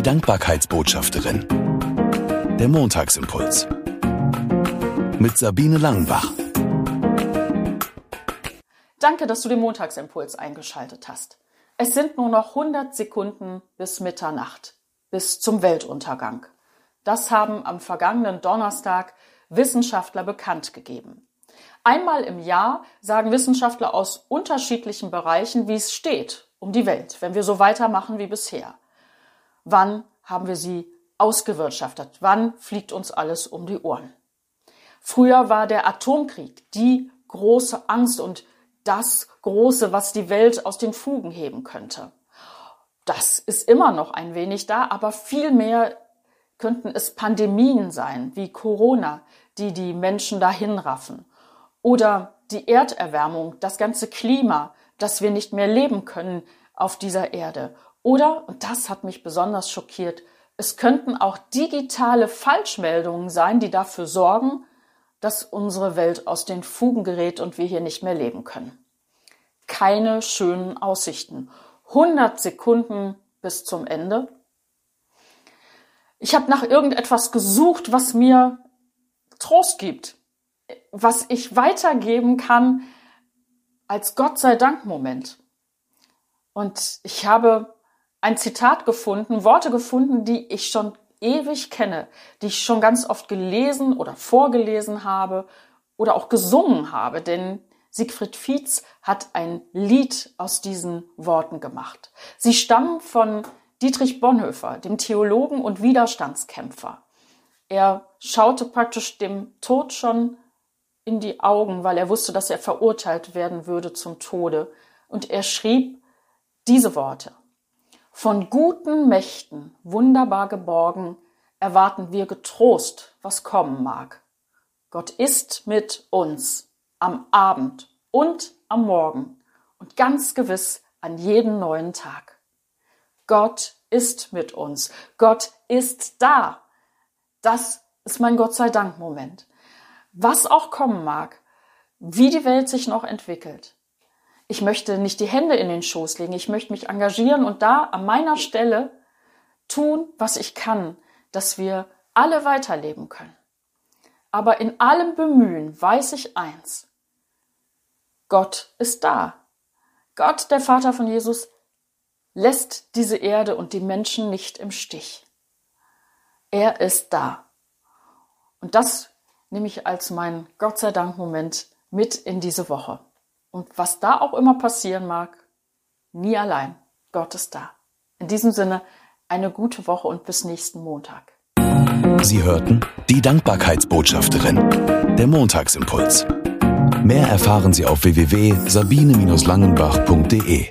Die Dankbarkeitsbotschafterin. Der Montagsimpuls. Mit Sabine Langenbach. Danke, dass du den Montagsimpuls eingeschaltet hast. Es sind nur noch 100 Sekunden bis Mitternacht, bis zum Weltuntergang. Das haben am vergangenen Donnerstag Wissenschaftler bekannt gegeben. Einmal im Jahr sagen Wissenschaftler aus unterschiedlichen Bereichen, wie es steht um die Welt, wenn wir so weitermachen wie bisher. Wann haben wir sie ausgewirtschaftet? Wann fliegt uns alles um die Ohren? Früher war der Atomkrieg die große Angst und das Große, was die Welt aus den Fugen heben könnte. Das ist immer noch ein wenig da, aber viel mehr könnten es Pandemien sein, wie Corona, die die Menschen dahin raffen. Oder die Erderwärmung, das ganze Klima, dass wir nicht mehr leben können auf dieser Erde. Oder, und das hat mich besonders schockiert, es könnten auch digitale Falschmeldungen sein, die dafür sorgen, dass unsere Welt aus den Fugen gerät und wir hier nicht mehr leben können. Keine schönen Aussichten. 100 Sekunden bis zum Ende. Ich habe nach irgendetwas gesucht, was mir Trost gibt, was ich weitergeben kann als Gott sei Dank Moment. Und ich habe ein Zitat gefunden, Worte gefunden, die ich schon ewig kenne, die ich schon ganz oft gelesen oder vorgelesen habe oder auch gesungen habe, denn Siegfried Fietz hat ein Lied aus diesen Worten gemacht. Sie stammen von Dietrich Bonhoeffer, dem Theologen und Widerstandskämpfer. Er schaute praktisch dem Tod schon in die Augen, weil er wusste, dass er verurteilt werden würde zum Tode. Und er schrieb diese Worte. Von guten Mächten wunderbar geborgen erwarten wir getrost, was kommen mag. Gott ist mit uns am Abend und am Morgen und ganz gewiss an jedem neuen Tag. Gott ist mit uns. Gott ist da. Das ist mein Gott sei Dank Moment. Was auch kommen mag, wie die Welt sich noch entwickelt, ich möchte nicht die Hände in den Schoß legen, ich möchte mich engagieren und da an meiner Stelle tun, was ich kann, dass wir alle weiterleben können. Aber in allem Bemühen weiß ich eins. Gott ist da. Gott, der Vater von Jesus, lässt diese Erde und die Menschen nicht im Stich. Er ist da. Und das nehme ich als mein Gott sei Dank Moment mit in diese Woche. Und was da auch immer passieren mag, nie allein. Gott ist da. In diesem Sinne, eine gute Woche und bis nächsten Montag. Sie hörten die Dankbarkeitsbotschafterin, der Montagsimpuls. Mehr erfahren Sie auf www.sabine-langenbach.de.